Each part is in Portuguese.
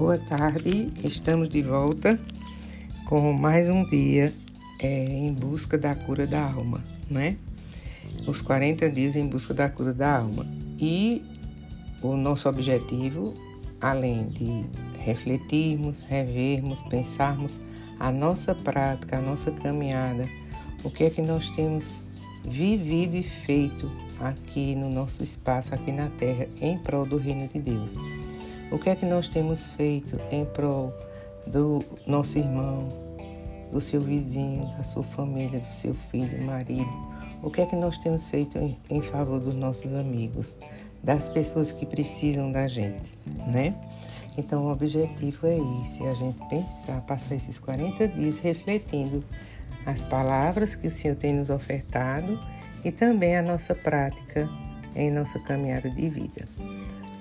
Boa tarde, estamos de volta com mais um dia é, em busca da cura da alma, né? Os 40 dias em busca da cura da alma. E o nosso objetivo, além de refletirmos, revermos, pensarmos a nossa prática, a nossa caminhada, o que é que nós temos vivido e feito aqui no nosso espaço, aqui na Terra, em prol do Reino de Deus. O que é que nós temos feito em prol do nosso irmão, do seu vizinho, da sua família, do seu filho, marido? O que é que nós temos feito em, em favor dos nossos amigos, das pessoas que precisam da gente, né? Então, o objetivo é esse: a gente pensar, passar esses 40 dias refletindo as palavras que o Senhor tem nos ofertado e também a nossa prática em nossa caminhada de vida.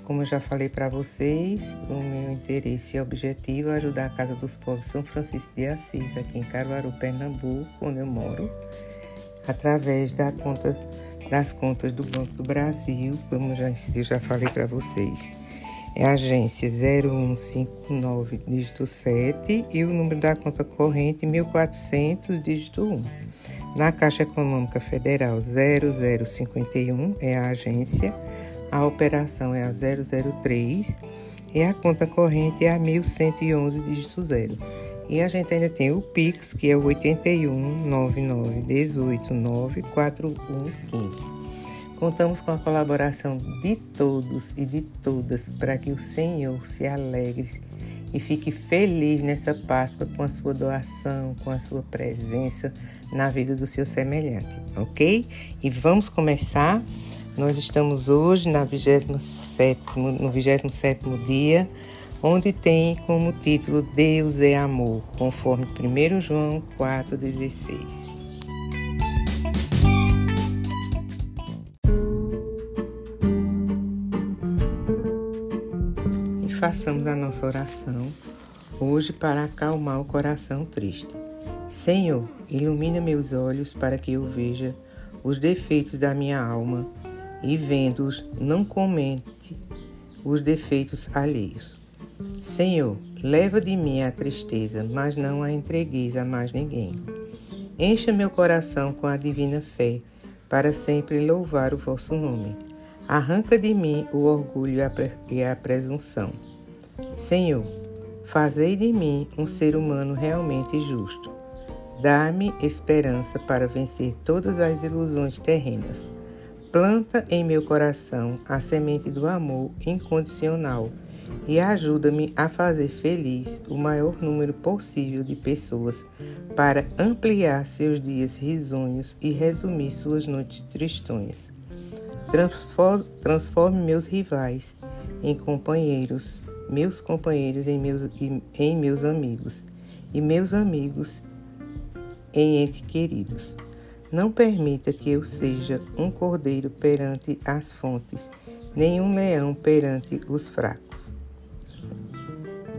Como eu já falei para vocês, o meu interesse e objetivo é ajudar a Casa dos Povos São Francisco de Assis, aqui em Caruaru, Pernambuco, onde eu moro, através da conta, das contas do Banco do Brasil, como já, eu já falei para vocês. É a agência 0159, dígito 7, e o número da conta corrente 1400, dígito 1. Na Caixa Econômica Federal 0051 é a agência a operação é a 003 e a conta corrente é a 1111 dígito 0. E a gente ainda tem o Pix, que é o 81 99 18 9 4115. Contamos com a colaboração de todos e de todas para que o Senhor se alegre e fique feliz nessa Páscoa com a sua doação, com a sua presença na vida do seu semelhante, ok? E vamos começar nós estamos hoje na 27, no 27 dia, onde tem como título Deus é Amor, conforme 1 João 4,16. E façamos a nossa oração hoje para acalmar o coração triste. Senhor, ilumina meus olhos para que eu veja os defeitos da minha alma e vendo-os, não comente os defeitos alheios. Senhor, leva de mim a tristeza, mas não a entregueis a mais ninguém. Encha meu coração com a divina fé, para sempre louvar o vosso nome. Arranca de mim o orgulho e a presunção. Senhor, fazei de mim um ser humano realmente justo. Dá-me esperança para vencer todas as ilusões terrenas Planta em meu coração a semente do amor incondicional e ajuda-me a fazer feliz o maior número possível de pessoas para ampliar seus dias risonhos e resumir suas noites tristonhas. Transforme meus rivais em companheiros, meus companheiros em meus, em meus amigos e meus amigos em entes queridos. Não permita que eu seja um cordeiro perante as fontes, nem um leão perante os fracos.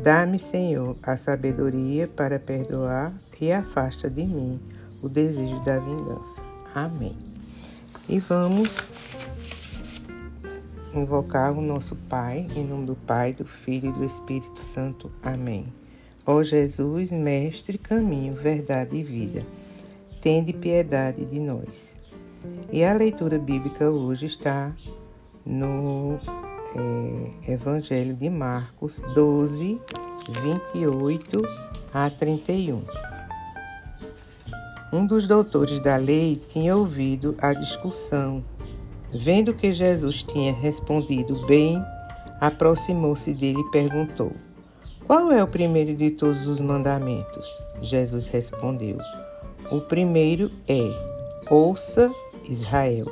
Dá-me, Senhor, a sabedoria para perdoar e afasta de mim o desejo da vingança. Amém. E vamos invocar o nosso Pai, em nome do Pai, do Filho e do Espírito Santo. Amém. Ó Jesus, Mestre, caminho, verdade e vida tende piedade de nós. E a leitura bíblica hoje está no é, Evangelho de Marcos 12, 28 a 31. Um dos doutores da lei tinha ouvido a discussão. Vendo que Jesus tinha respondido bem, aproximou-se dele e perguntou: Qual é o primeiro de todos os mandamentos? Jesus respondeu: o primeiro é: Ouça, Israel.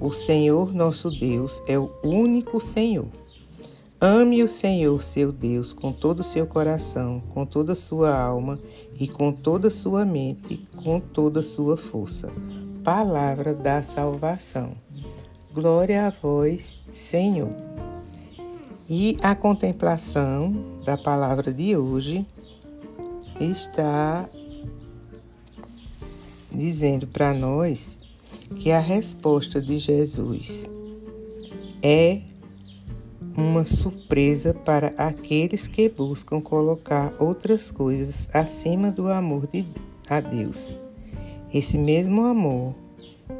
O Senhor nosso Deus é o único Senhor. Ame o Senhor seu Deus com todo o seu coração, com toda a sua alma e com toda a sua mente, com toda a sua força. Palavra da salvação. Glória a vós, Senhor. E a contemplação da palavra de hoje está dizendo para nós que a resposta de Jesus é uma surpresa para aqueles que buscam colocar outras coisas acima do amor de, a Deus. Esse mesmo amor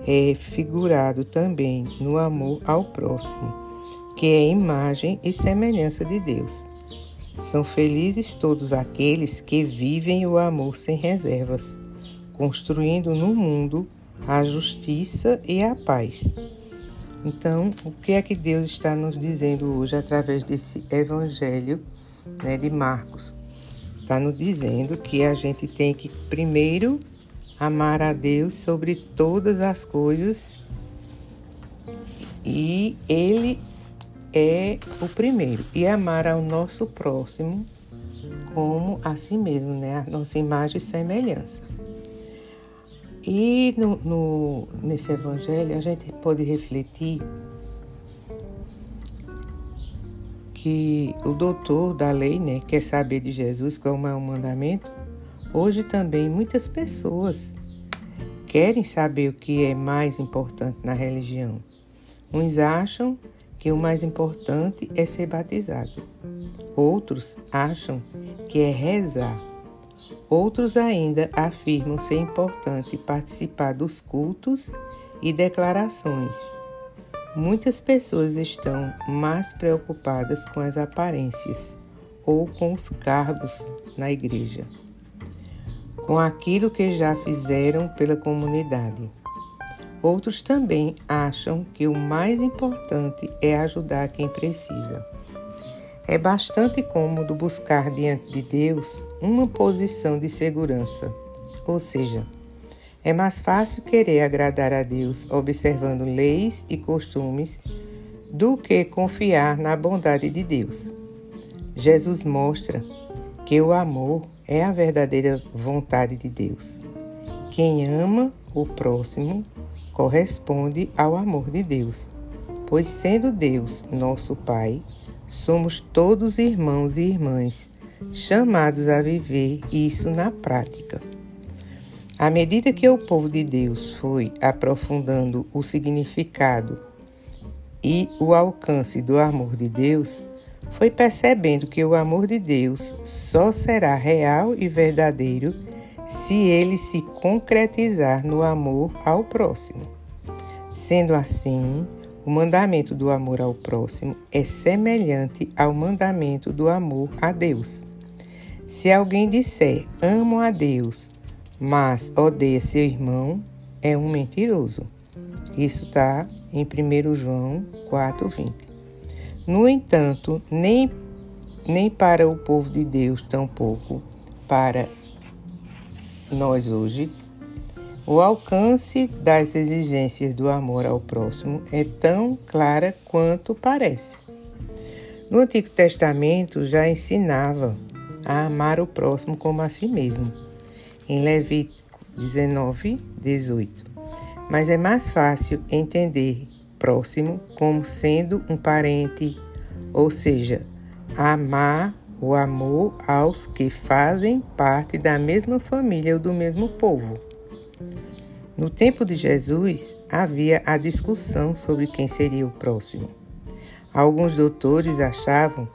é figurado também no amor ao próximo, que é imagem e semelhança de Deus. São felizes todos aqueles que vivem o amor sem reservas, construindo no mundo a justiça e a paz. Então, o que é que Deus está nos dizendo hoje através desse evangelho né, de Marcos? Está nos dizendo que a gente tem que primeiro amar a Deus sobre todas as coisas e Ele é o primeiro. E amar ao nosso próximo como a si mesmo, né? A nossa imagem e semelhança. E no, no, nesse evangelho a gente pode refletir que o doutor da lei né, quer saber de Jesus qual é o mandamento. Hoje também muitas pessoas querem saber o que é mais importante na religião. Uns acham que o mais importante é ser batizado. Outros acham que é rezar. Outros ainda afirmam ser importante participar dos cultos e declarações. Muitas pessoas estão mais preocupadas com as aparências ou com os cargos na igreja, com aquilo que já fizeram pela comunidade. Outros também acham que o mais importante é ajudar quem precisa. É bastante cômodo buscar diante de Deus uma posição de segurança, ou seja, é mais fácil querer agradar a Deus observando leis e costumes do que confiar na bondade de Deus. Jesus mostra que o amor é a verdadeira vontade de Deus. Quem ama o próximo corresponde ao amor de Deus, pois sendo Deus nosso Pai, Somos todos irmãos e irmãs, chamados a viver isso na prática. À medida que o povo de Deus foi aprofundando o significado e o alcance do amor de Deus, foi percebendo que o amor de Deus só será real e verdadeiro se ele se concretizar no amor ao próximo. Sendo assim, o mandamento do amor ao próximo é semelhante ao mandamento do amor a Deus. Se alguém disser amo a Deus, mas odeia seu irmão, é um mentiroso. Isso está em 1 João 4,20. No entanto, nem, nem para o povo de Deus, tampouco para nós hoje, o alcance das exigências do amor ao próximo é tão clara quanto parece. No Antigo Testamento já ensinava a amar o próximo como a si mesmo, em Levítico 19, 18. Mas é mais fácil entender próximo como sendo um parente, ou seja, amar o amor aos que fazem parte da mesma família ou do mesmo povo. No tempo de Jesus, havia a discussão sobre quem seria o próximo. Alguns doutores achavam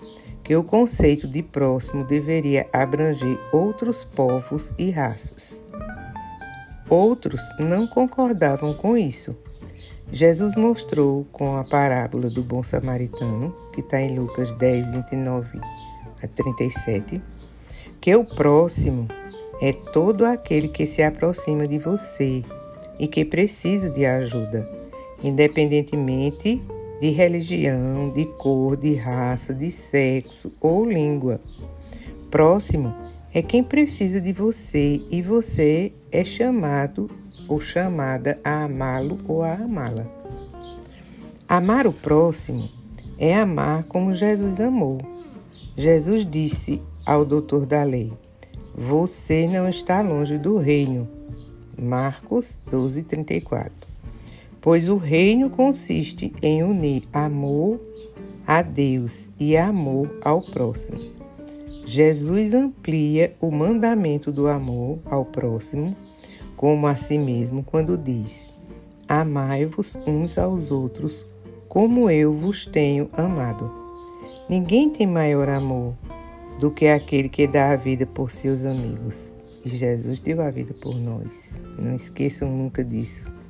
que o conceito de próximo deveria abranger outros povos e raças. Outros não concordavam com isso. Jesus mostrou com a parábola do bom samaritano, que está em Lucas 10, 29 a 37, que o próximo é todo aquele que se aproxima de você e que precisa de ajuda, independentemente de religião, de cor, de raça, de sexo ou língua. Próximo é quem precisa de você e você é chamado ou chamada a amá-lo ou a amá-la. Amar o próximo é amar como Jesus amou. Jesus disse ao doutor da lei: Você não está longe do reino Marcos 12, 34. Pois o reino consiste em unir amor a Deus e amor ao próximo. Jesus amplia o mandamento do amor ao próximo como a si mesmo quando diz: Amai-vos uns aos outros, como eu vos tenho amado. Ninguém tem maior amor do que aquele que dá a vida por seus amigos. E Jesus deu a vida por nós. Não esqueçam nunca disso.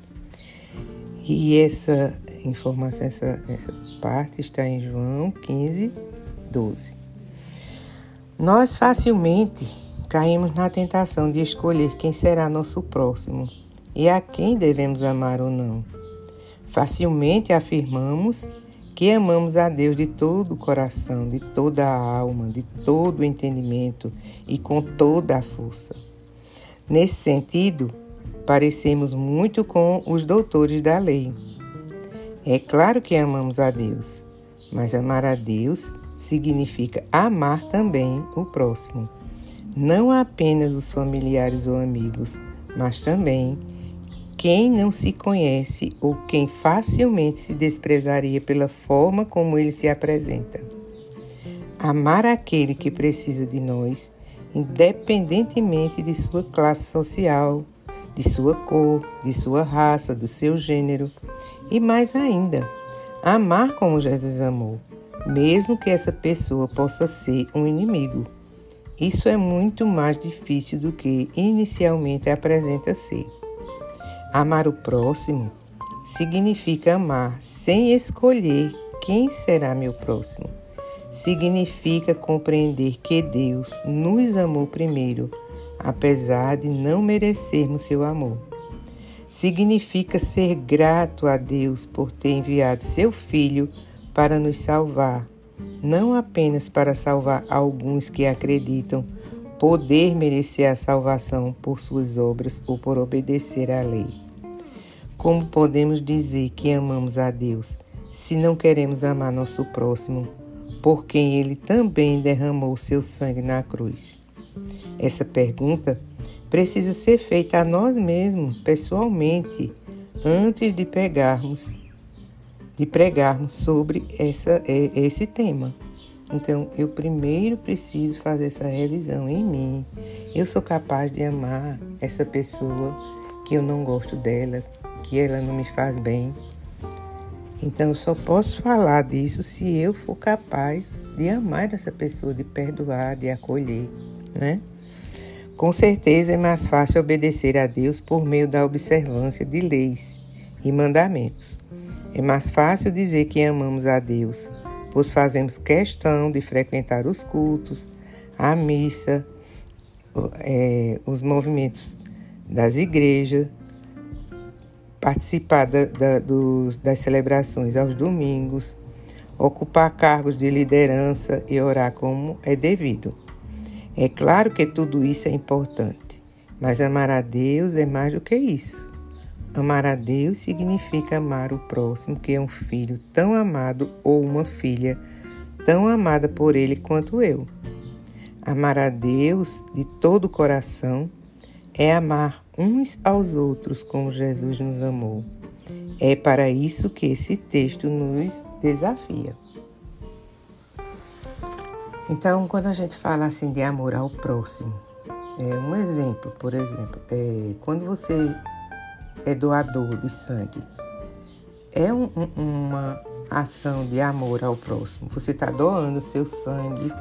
E essa informação, essa, essa parte está em João 15, 12. Nós facilmente caímos na tentação de escolher quem será nosso próximo e a quem devemos amar ou não. Facilmente afirmamos que amamos a Deus de todo o coração, de toda a alma, de todo o entendimento e com toda a força. Nesse sentido, parecemos muito com os doutores da lei. É claro que amamos a Deus, mas amar a Deus significa amar também o próximo, não apenas os familiares ou amigos, mas também quem não se conhece ou quem facilmente se desprezaria pela forma como ele se apresenta. Amar aquele que precisa de nós, independentemente de sua classe social, de sua cor, de sua raça, do seu gênero, e mais ainda, amar como Jesus amou, mesmo que essa pessoa possa ser um inimigo. Isso é muito mais difícil do que inicialmente apresenta ser. Amar o próximo significa amar sem escolher quem será meu próximo. Significa compreender que Deus nos amou primeiro, apesar de não merecermos seu amor. Significa ser grato a Deus por ter enviado seu Filho para nos salvar, não apenas para salvar alguns que acreditam poder merecer a salvação por suas obras ou por obedecer à lei. Como podemos dizer que amamos a Deus se não queremos amar nosso próximo, por quem ele também derramou seu sangue na cruz? Essa pergunta precisa ser feita a nós mesmos, pessoalmente, antes de pegarmos de pregarmos sobre essa, esse tema. Então, eu primeiro preciso fazer essa revisão em mim. Eu sou capaz de amar essa pessoa que eu não gosto dela, que ela não me faz bem. Então, eu só posso falar disso se eu for capaz de amar essa pessoa, de perdoar, de acolher, né? Com certeza é mais fácil obedecer a Deus por meio da observância de leis e mandamentos. É mais fácil dizer que amamos a Deus, pois fazemos questão de frequentar os cultos, a missa, é, os movimentos das igrejas, participar da, da, do, das celebrações aos domingos, ocupar cargos de liderança e orar como é devido. É claro que tudo isso é importante, mas amar a Deus é mais do que isso. Amar a Deus significa amar o próximo, que é um filho tão amado ou uma filha tão amada por ele quanto eu. Amar a Deus de todo o coração é amar uns aos outros como Jesus nos amou. É para isso que esse texto nos desafia. Então, quando a gente fala assim de amor ao próximo, é um exemplo, por exemplo, é quando você é doador de sangue, é um, uma ação de amor ao próximo. Você está doando seu sangue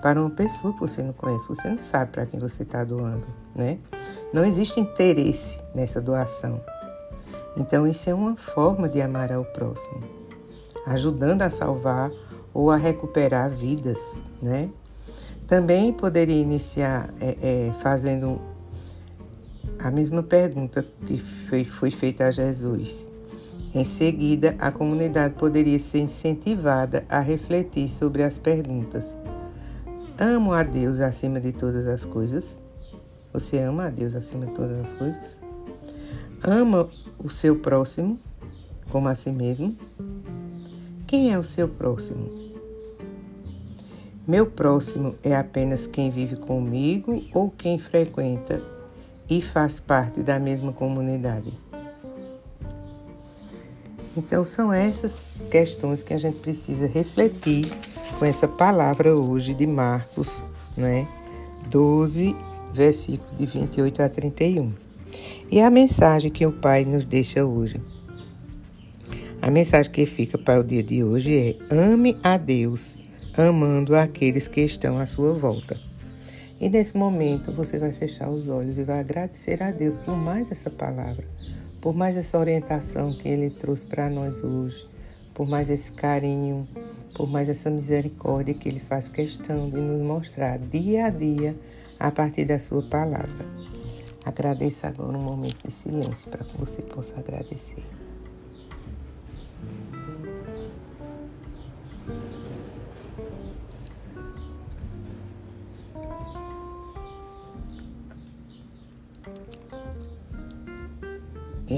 para uma pessoa que você não conhece, você não sabe para quem você está doando, né? Não existe interesse nessa doação. Então, isso é uma forma de amar ao próximo, ajudando a salvar ou a recuperar vidas, né? Também poderia iniciar é, é, fazendo a mesma pergunta que foi, foi feita a Jesus. Em seguida, a comunidade poderia ser incentivada a refletir sobre as perguntas: Amo a Deus acima de todas as coisas? Você ama a Deus acima de todas as coisas? Ama o seu próximo como a si mesmo? Quem é o seu próximo? Meu próximo é apenas quem vive comigo ou quem frequenta e faz parte da mesma comunidade? Então, são essas questões que a gente precisa refletir com essa palavra hoje de Marcos, né? 12, versículos de 28 a 31. E a mensagem que o Pai nos deixa hoje. A mensagem que fica para o dia de hoje é: ame a Deus amando aqueles que estão à sua volta. E nesse momento você vai fechar os olhos e vai agradecer a Deus por mais essa palavra, por mais essa orientação que Ele trouxe para nós hoje, por mais esse carinho, por mais essa misericórdia que Ele faz questão de nos mostrar dia a dia a partir da Sua palavra. Agradeça agora um momento de silêncio para que você possa agradecer.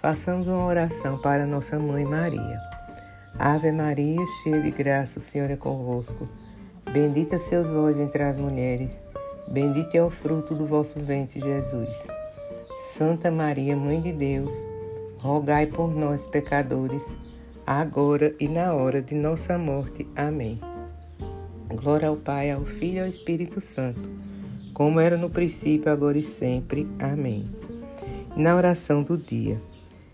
Façamos uma oração para nossa mãe Maria. Ave Maria, cheia de graça, o Senhor é convosco. Bendita seus vós entre as mulheres, bendito é o fruto do vosso ventre, Jesus. Santa Maria, Mãe de Deus, rogai por nós, pecadores, agora e na hora de nossa morte. Amém. Glória ao Pai, ao Filho e ao Espírito Santo, como era no princípio, agora e sempre. Amém. Na oração do dia.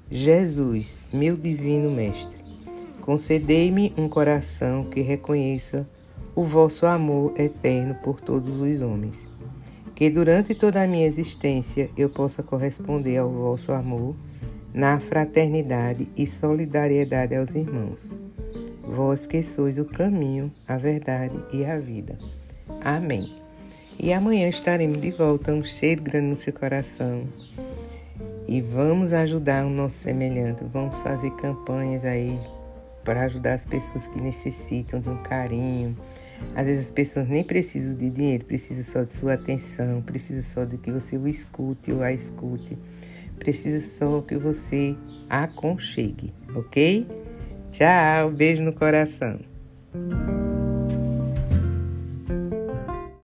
Jesus, meu divino Mestre, concedei-me um coração que reconheça o vosso amor eterno por todos os homens. Que durante toda a minha existência eu possa corresponder ao vosso amor na fraternidade e solidariedade aos irmãos. Vós que sois o caminho, a verdade e a vida. Amém. E amanhã estaremos de volta, um cheiro grande no seu coração e vamos ajudar o nosso semelhante. Vamos fazer campanhas aí para ajudar as pessoas que necessitam de um carinho. Às vezes as pessoas nem precisam de dinheiro, precisam só de sua atenção, precisam só de que você o escute ou a escute. Precisa só que você a aconchegue, ok? Tchau, beijo no coração.